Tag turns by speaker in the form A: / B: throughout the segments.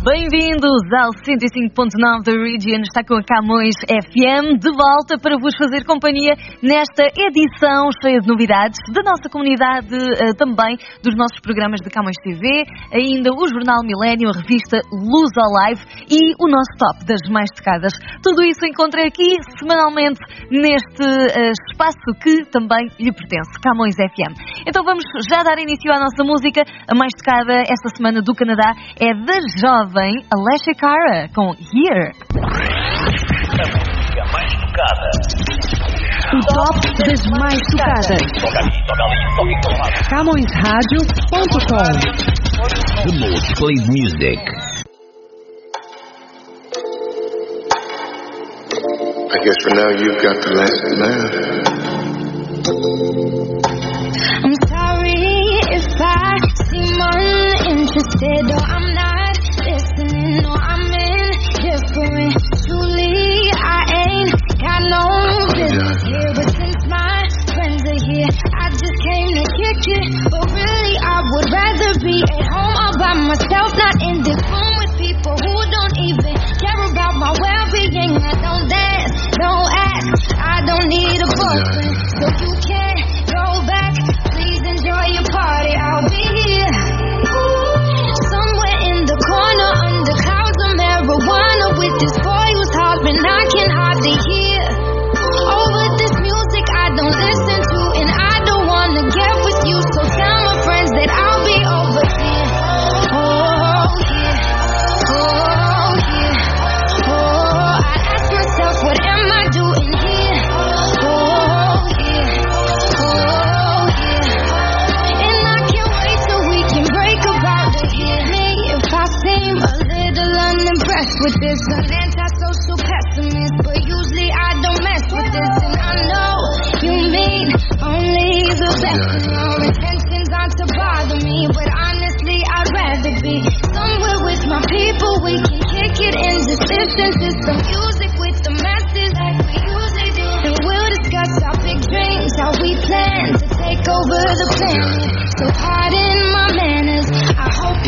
A: Bem-vindos ao 105.9 da Region, está com a Camões FM de volta para vos fazer companhia nesta edição cheia de novidades da nossa comunidade, eh, também dos nossos programas de Camões TV, ainda o Jornal Milênio, a revista Luz ao Live e o nosso top das mais tocadas. Tudo isso encontra aqui semanalmente neste uh, espaço que também lhe pertence, Camões FM. Então vamos já dar início à nossa música. A mais tocada esta semana do Canadá é da Jovem vem Alessia Cara com Here.
B: A música mais tocada.
C: O top das mais tocadas. CamõesRádio.com
B: The most played music.
D: I guess for now you've got the last laugh.
E: I'm sorry if I seem uninterested or I'm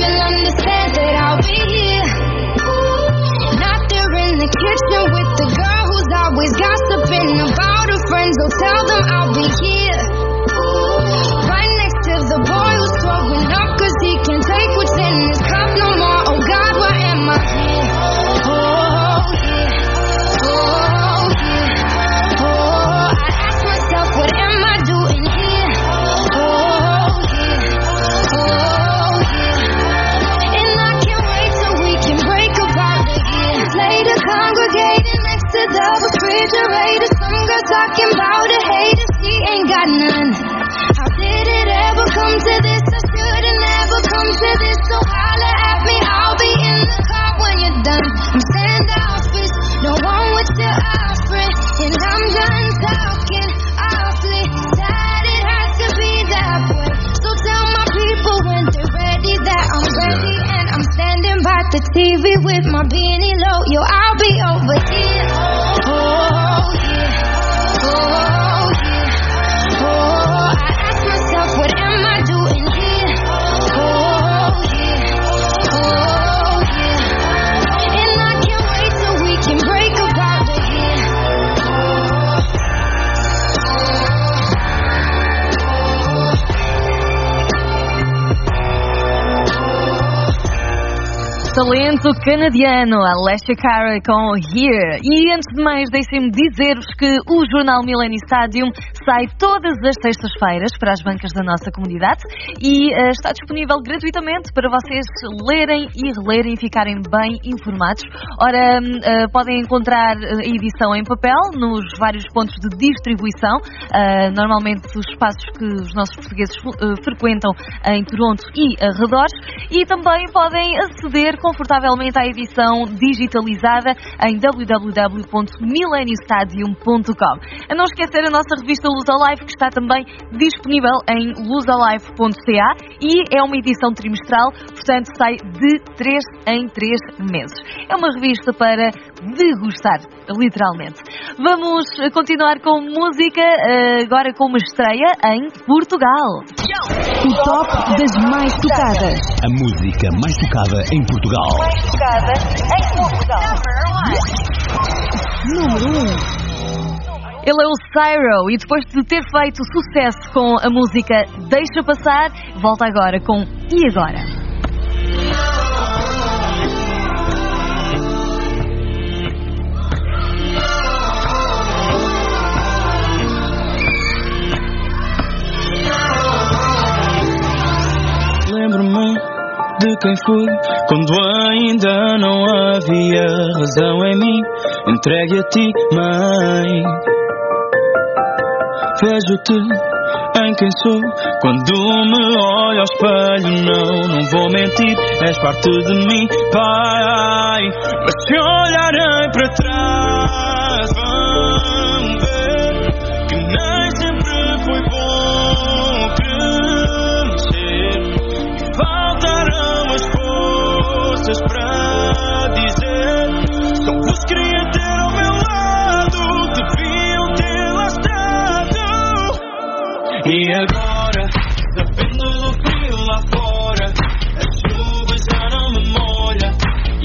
E: you'll understand that I'll be here. Not there in the kitchen with the girl who's always gossiping about her friends. So tell them I'll be here. Right next to the boy who's throwing he can't take what's in his cup no more. Oh God, am I? Oh, here. Oh, here. Oh, oh, I ask myself, what am I doing refrigerator. Some girl talking about a hater, she ain't got none. How did it ever come to this? I should've never come to this. So holla at me, I'll be in the car when you're done. I'm standoffish, no one what you're offering, and I'm done talking awfully. Sad it has to be that way. So tell my people when they're ready that I'm ready, and I'm standing by the TV with my beanie low. Yo, I'll be over here. Oh.
A: Talento canadiano, Alessia Cara com Here. E antes de mais, deixem-me dizer-vos que o Jornal Millennium Stadium sai todas as sextas-feiras para as bancas da nossa comunidade e eh, está disponível gratuitamente para vocês lerem e relerem e ficarem bem informados. Ora, eh, podem encontrar eh, a edição em papel nos vários pontos de distribuição, eh, normalmente os espaços que os nossos portugueses frequentam em Toronto e arredores, e também podem aceder confortavelmente à edição digitalizada em www.mileniostadium.com. A não esquecer a nossa revista Luz Alive, que está também disponível em luzalive.ca e é uma edição trimestral, portanto sai de 3 em 3 meses. É uma revista para degustar, literalmente. Vamos continuar com música, eh, agora com uma estreia em Portugal.
C: O top das mais tocadas.
B: A música mais tocada em Portugal.
A: Mais tocada em Portugal.
C: Número 1.
A: Ele é o Cyro e depois de ter feito sucesso com a música Deixa Passar, volta agora com E Agora?
F: Lembro-me de quem fui quando ainda não havia razão em mim. Entregue a ti, mãe. Vejo-te em quem sou quando me olho ao espelho. Não, não vou mentir, és parte de mim, pai. Mas se olharem para trás, E agora, sabendo do frio lá fora, a chuva já não me molha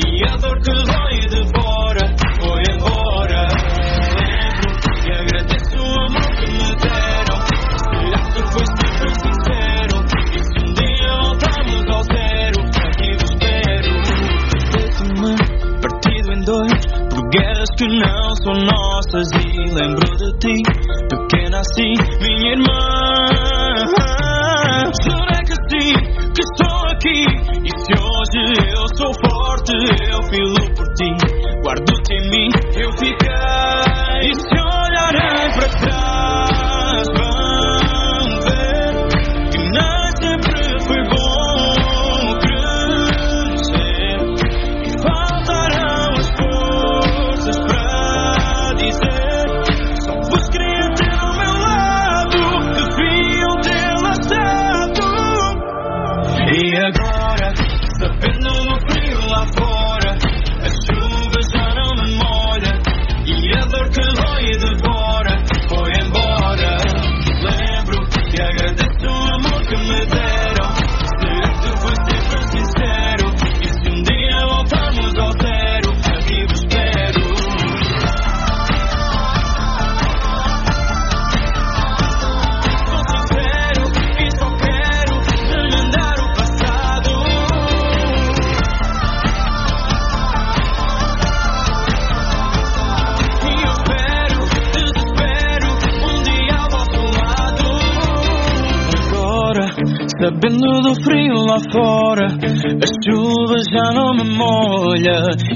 F: e a dor que dói devora foi embora. Lembro e agradeço o amor que me deram. Será que foi sempre sincero? E se um dia voltarmos ao zero, aqui vos espero. Partido em dois por guerras que não são nossas e lembro de ti, pequena assim,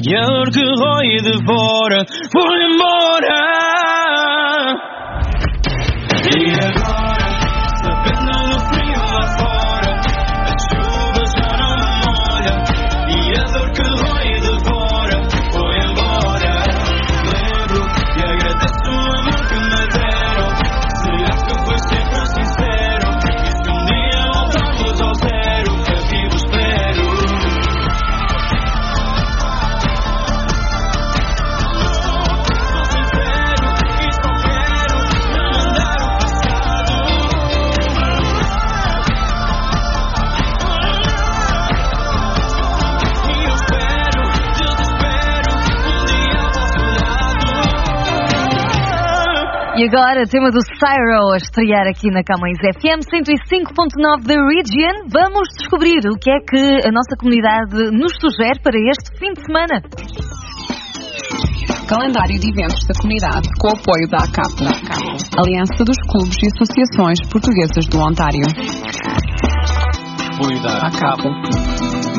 F: molha E a dor que rói e E agora,
A: tema do Cyro a estrear aqui na Camões FM 105.9 da Region. Vamos descobrir o que é que a nossa comunidade nos sugere para este fim de semana.
G: Calendário de eventos da comunidade com o apoio da ACAP, Aliança dos Clubes e Associações Portuguesas do Ontário.
F: Apoio da
G: ACAP.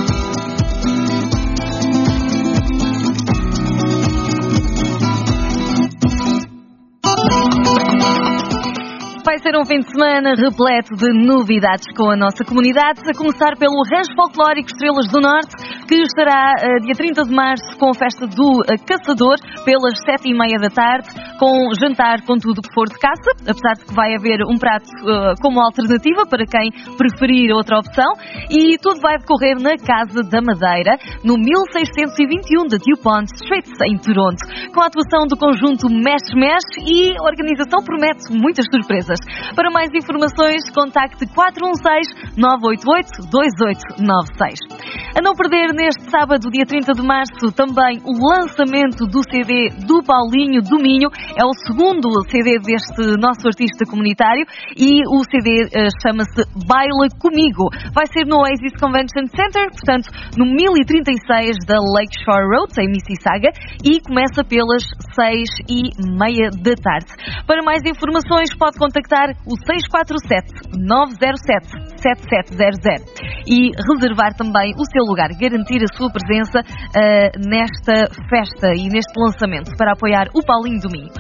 A: Ser um fim de semana repleto de novidades com a nossa comunidade, a começar pelo Rancho Folclórico Estrelas do Norte, que estará uh, dia 30 de março com a festa do uh, Caçador, pelas 7 e meia da tarde, com jantar com tudo que for de caça, apesar de que vai haver um prato uh, como alternativa para quem preferir outra opção, e tudo vai decorrer na Casa da Madeira, no 1621 da Dupont Street, em Toronto, com a atuação do conjunto Mesh Mesh e a organização promete muitas surpresas. Para mais informações, contacte 416 988 2896. A não perder neste sábado, dia 30 de março, também o lançamento do CD do Paulinho do Minho. É o segundo CD deste nosso artista comunitário e o CD eh, chama-se Baila Comigo. Vai ser no Oasis Convention Center, portanto, no 1036 da Lakeshore Road, em Mississauga, e começa pelas 6 e meia da tarde. Para mais informações, pode contactar o 647 907 7700 e reservar também o seu lugar, garantir a sua presença uh, nesta festa e neste lançamento para apoiar o Paulinho do Minho.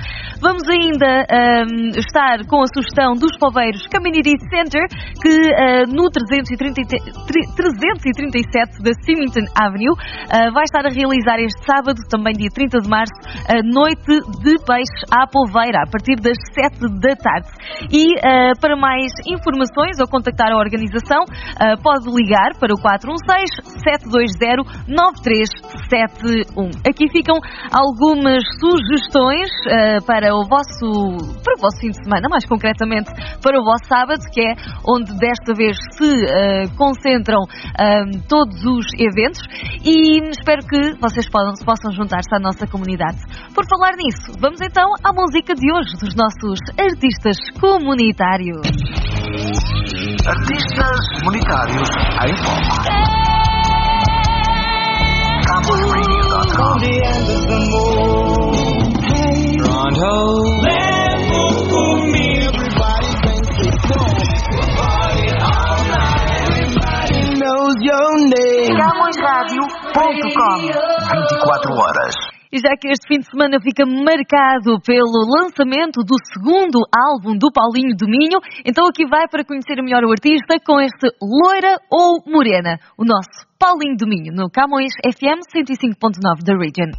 A: Vamos ainda uh, estar com a sugestão dos poveiros Community Center, que uh, no 330, 337 da Symington Avenue vai estar a realizar este sábado, também dia 30 de março, a noite de peixe à polveira, a partir das 7 da tarde. E para mais informações ou contactar a organização, pode ligar para o 416-720-9371. Aqui ficam algumas sugestões uh, para o vosso para o vosso fim de semana, mais concretamente para o vosso sábado, que é onde desta vez se uh, concentram uh, todos os eventos e espero que vocês possam, possam juntar-se à nossa comunidade. Por falar nisso, vamos então à música de hoje dos nossos artistas comunitários.
H: Artistas comunitários em foco. CamosRadio.com Toronto. Leva comigo. Everybody thinks it's Everybody knows your name. CamosRadio.com 24 horas.
A: E já que este fim de semana fica marcado pelo lançamento do segundo álbum do Paulinho do Minho, então aqui vai para conhecer melhor o artista com este Loira ou Morena, o nosso Paulinho do Minho, no Camões FM 105.9 da Region.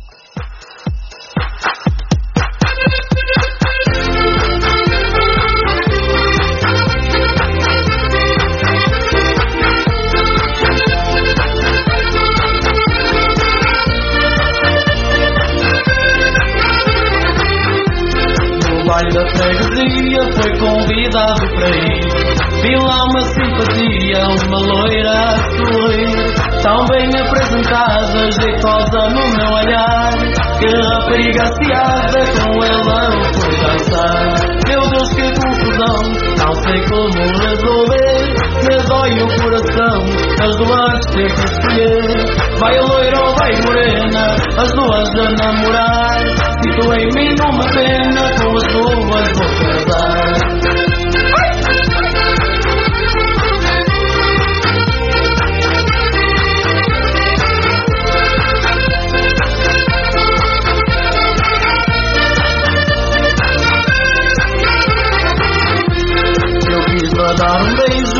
I: Da freguesia foi convidado para ir. Vi lá uma simpatia, uma loira a sorrir. Tão bem apresentada, jeitosa no meu olhar. Que rapariga aciada, com ela eu fui dançar. Meu Deus, que confusão, não sei como resolver. Me dói o coração, as duas ter que escolher. Vai loira ou vai morena, as duas a namorar. Sinto em mim uma pena com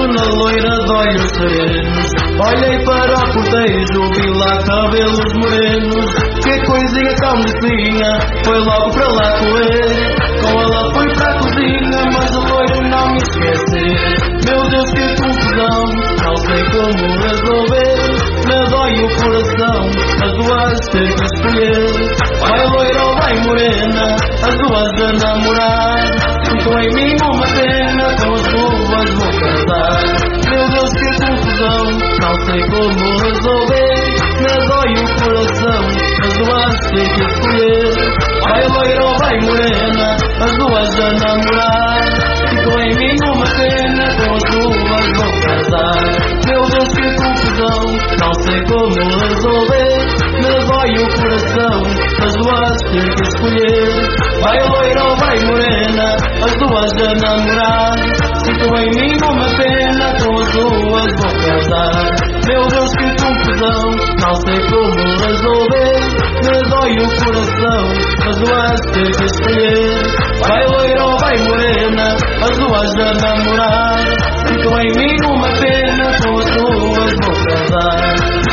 I: na loira de olhos serenos Olhei para o cortejo, vi lá cabelos morenos Que coisinha tão mocinha, foi logo para lá correr Com ela fui para a cozinha, mas o loiro não me esquece Meu Deus que confusão, não sei como resolver Me dói o coração, as duas ter que escolher Vai loira ou vai morena, as duas a namorar Sinto em mim uma pena, com as duas vou casar Meu Deus que confusão não sei como resolver, me dói o coração, as duas têm que escolher. Vai loira ou vai morena, as duas a namorar. Ficou em mim uma pena, com as duas vou casar. Confusão, não sei como resolver, me dói o coração, as duas têm que escolher. Vai loira ou vai morena, as duas a namorar. Sinto em mim uma pena, com as duas vou casar. Meu Deus, que confusão, não sei como resolver. Me dói o coração, mas o ter que escolher. Vai loira ou vai morena, as duas a namorar. Ficam em mim uma pena, com as duas vou casar.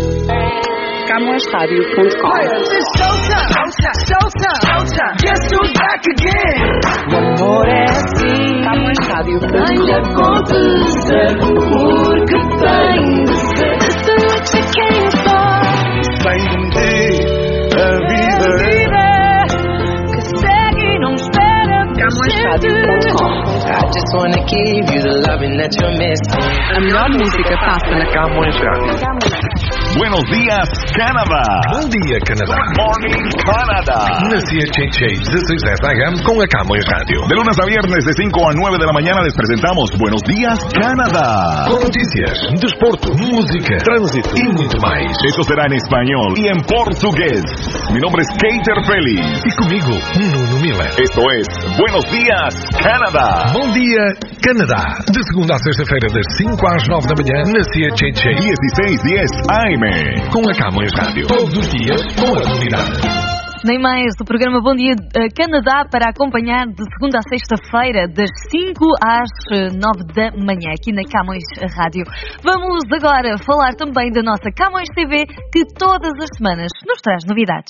B: Back again?
G: Amor é assim, CamõesRádio.com
B: Ainda confusão, porque tem de ser. Tudo que quem for.
D: Sem a vida.
B: Que segue e não espera por
G: CamõesRádio.com
J: I just wanna give you the loving that you're missing.
G: A melhor música passa na
K: Camões Rádio.
L: Buenos días, Canadá.
K: Bom dia, Canadá.
L: Good morning, Canadá.
K: Na CHH 1610 AM com a Camões Rádio.
L: De lunes a viernes de 5 a 9 de la mañana les presentamos Buenos días, Canadá.
K: Com notícias, desporto, música, trânsito e muito mais.
L: Esto será en español y en portugués. Mi nombre es Keiter Félix.
K: E comigo, Nuno Miller.
L: Esto es Buenos días, Canadá.
K: Bom dia, Canadá. De segunda a sexta-feira, das 5 às 9 da manhã, na CHH
L: 1610 AM.
K: com a Camões Rádio. Todos os dias, com a comunidade.
A: Nem mais, o programa Bom Dia eh, Canadá para acompanhar de segunda a sexta-feira, das 5 às eh, 9 da manhã, aqui na Camões Rádio. Vamos agora falar também da nossa Camões TV, que todas as semanas nos traz novidades.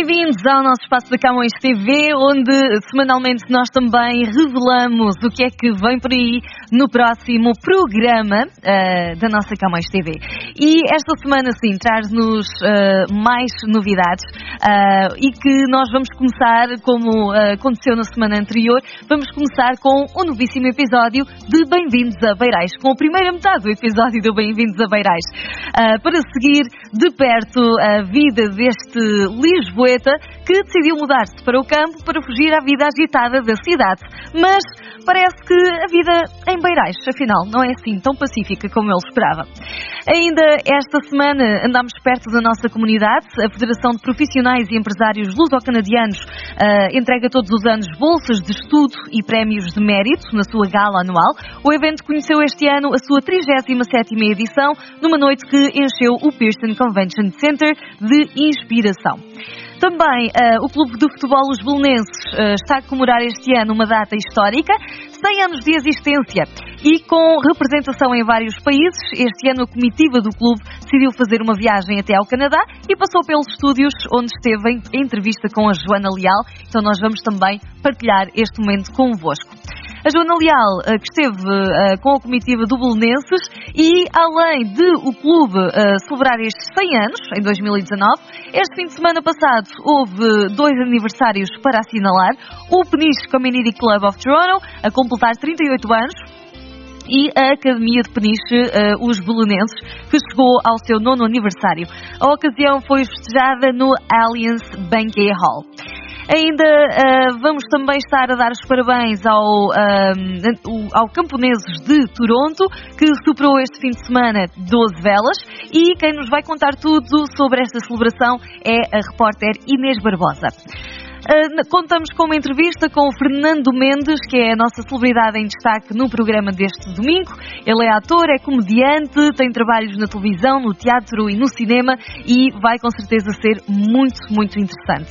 A: Bem-vindos ao nosso espaço da Camões TV, onde semanalmente nós também revelamos o que é que vem por aí no próximo programa ah, da nossa Camões TV. E esta semana, sim, traz-nos ah, mais novidades ah, e que nós vamos começar, como aconteceu na semana anterior, vamos começar com um novíssimo episódio de Bem-vindos a Beirais, com a primeira metade do episódio do Bem-vindos a Beirais, para seguir de perto a vida deste Que decidiu mudar-se para o campo para fugir à vida agitada da cidade. Mas parece que a vida em Beirais, afinal, não é assim tão pacífica como ele esperava. Ainda esta semana andámos perto da nossa comunidade. A Federação de Profissionais e Empresários Luso-Canadianos ah, entrega todos os anos bolsas de estudo e prémios de mérito na sua gala anual. O evento conheceu este ano a sua 37ª edição, numa noite que encheu o Pearson Convention Center de inspiração. Também ah, o Clube de Futebol Os Belenenses ah, está a comemorar este ano uma data histórica, 100 anos de existência. E com representação em vários países, este ano a comitiva do clube decidiu fazer uma viagem até ao Canadá e passou pelos estúdios onde esteve em entrevista com a Joana Leal. Então nós vamos também partilhar este momento convosco. A Joana Leal, eh, que esteve eh, com a comitiva do Belenenses e, além de o clube eh, celebrar estes 100 anos, em 2019, este fim de semana passado houve dois aniversários para assinalar. O Peniche Community Club of Toronto, a completar 38 anos, e a Academia de Peniche, eh, os Belenenses, que chegou ao seu nono aniversário. A ocasião foi festejada no Allianz Banquet Hall. Ainda uh, vamos também estar a dar os parabéns ao, ao Camponeses de Toronto, que superou este fim de semana 12 velas. E quem nos vai contar tudo sobre esta celebração é a repórter Inês Barbosa. Uh, contamos com uma entrevista com o Fernando Mendes, que é a nossa celebridade em destaque no programa deste domingo. Ele é ator, é comediante, tem trabalhos na televisão, no teatro e no cinema e vai com certeza ser muito, muito interessante.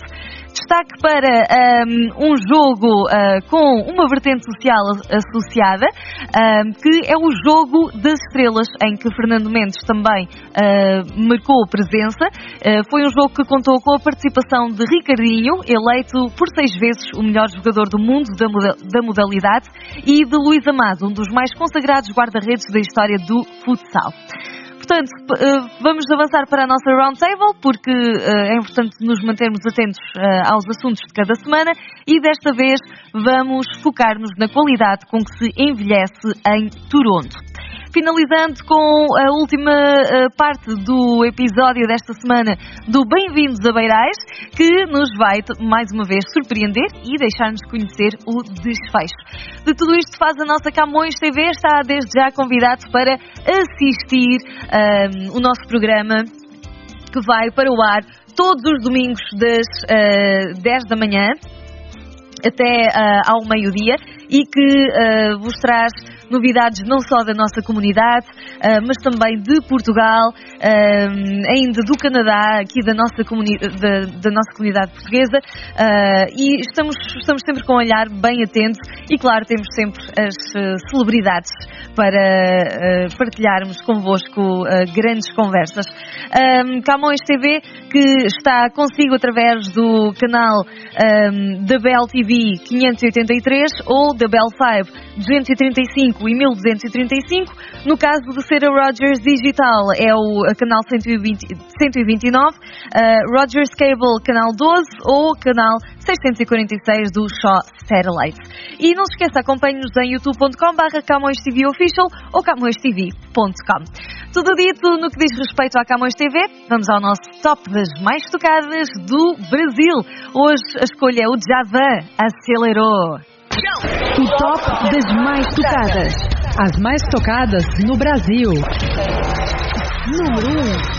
A: Destaque para um, um jogo uh, com uma vertente social associada, um, que é o Jogo das Estrelas, em que Fernando Mendes também uh, marcou presença. Uh, foi um jogo que contou com a participação de Ricardinho, eleito por seis vezes o melhor jogador do mundo da, da modalidade, e de Luís Amado, um dos mais consagrados guarda-redes da história do futsal. Portanto, eh, vamos avançar para a nossa roundtable, porque eh, é importante nos mantermos atentos eh, aos assuntos de cada semana e desta vez vamos focar-nos na qualidade com que se envelhece em Toronto. Finalizando com a última uh, parte do episódio desta semana do Bem-vindos a Beirais, que nos vai mais uma vez surpreender e deixar-nos conhecer o desfecho. De tudo isto faz a nossa Camões TV, está desde já convidado para assistir uh, o nosso programa que vai para o ar todos os domingos das uh, eh, 10 da manhã até uh, ao meio-dia e que uh, vos traz novidades não só da nossa comunidade, uh, mas também de Portugal, uh, ainda do Canadá, aqui da nossa, da, da nossa comunidade portuguesa, uh, e estamos, estamos sempre com um olhar bem atento e, claro, temos sempre as celebridades para partilharmos convosco grandes conversas. Camões TV, que está consigo através do canal da Bell TV 583 ou da Bell 5 235 e 1235. No caso de ser a Rogers Digital, é o canal 120, 129, uh, Rogers Cable, canal 12 ou canal 646 do Shaw Satellite. E não se esqueça, acompanhe-nos em youtube.com.br Camões TV Official ou camõestv.com. Tudo dito no que diz respeito à Camões TV, vamos ao nosso top das mais tocadas do Brasil. Hoje a escolha é o Javan Acelerou.
C: O top das mais tocadas. As mais tocadas no Brasil. Número 1.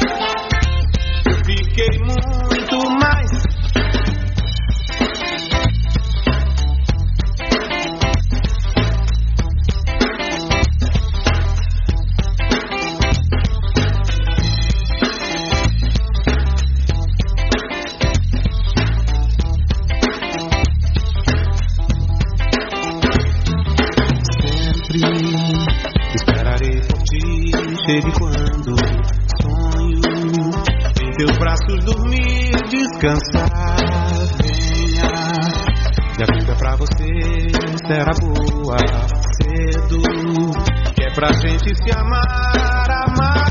M: fiquei muito mais. Sempre esperarei por ti, cheio de quando teus braços dormir, descansar. Venha, e a vida pra você será boa cedo. Que é pra gente se amar, amar.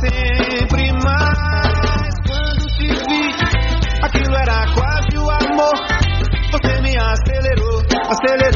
M: Sempre mais. Quando te vi, aquilo era quase o amor. Você me acelerou, acelerou,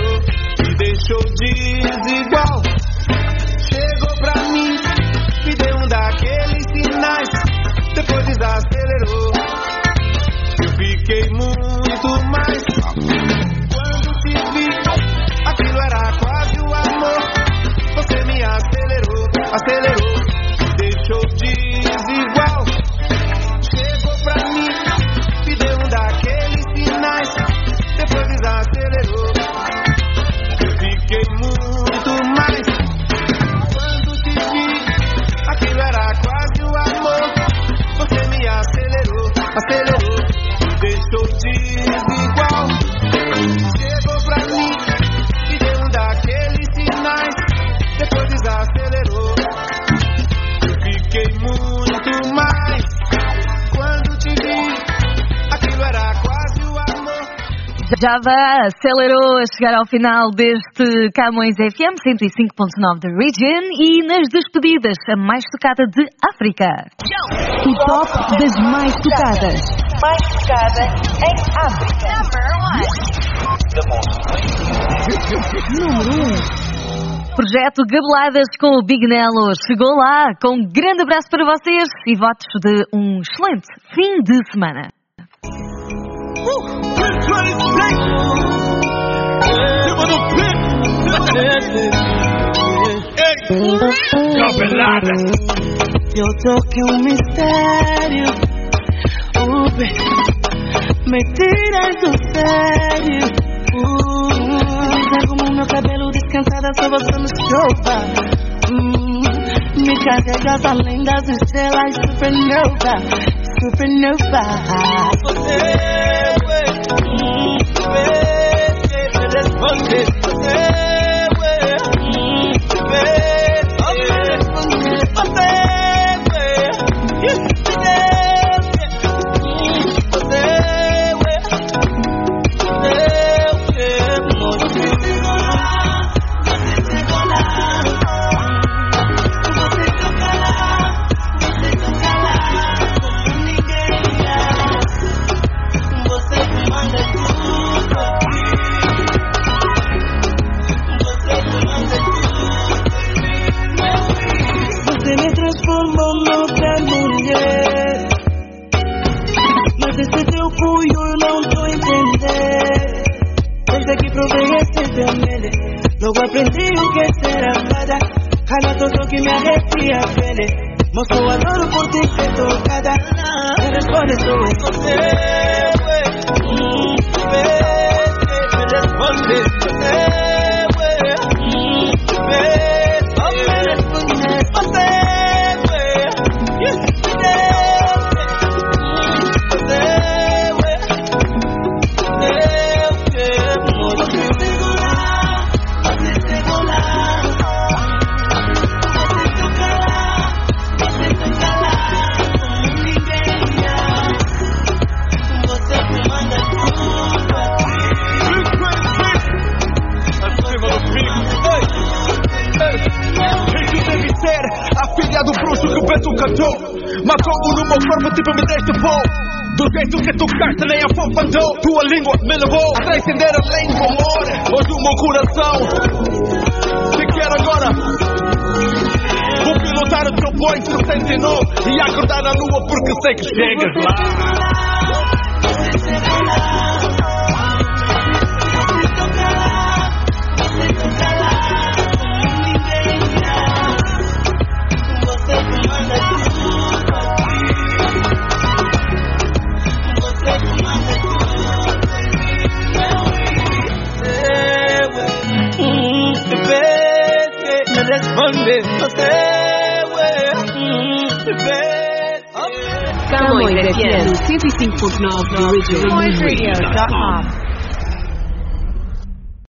A: Java acelerou a chegar ao final deste Camões FM 105.9 da Region e nas despedidas, a mais tocada de África.
C: O top das mais tocadas.
B: Mais tocada em África.
C: Número 1.
A: Projeto Gabeladas com o Big Nelo chegou lá com um grande abraço para vocês e votos de um excelente fim de semana.
B: Eu tô que um mistério. Baby, me tiras do sério. Uh, é como meu cabelo descansada só você no sofá. Hum, me carregas além das estrelas supernova, supernova. Hum, baby, logo aprendi o que é ser amada. Cada todo que me arrepia a pele. Moço, eu adoro por ti
M: Beto cantou Matou-o numa forma tipo me deste pó. Do jeito que tocaste nem a fofa andou Tua língua me levou a transcender além do amor. Hoje o meu coração Te quer agora. Vou pilotar o teu Boeing 69 E acordar na lua porque sei que chegas lá
C: Camões FM 105.9 da Region.
B: Radio.com.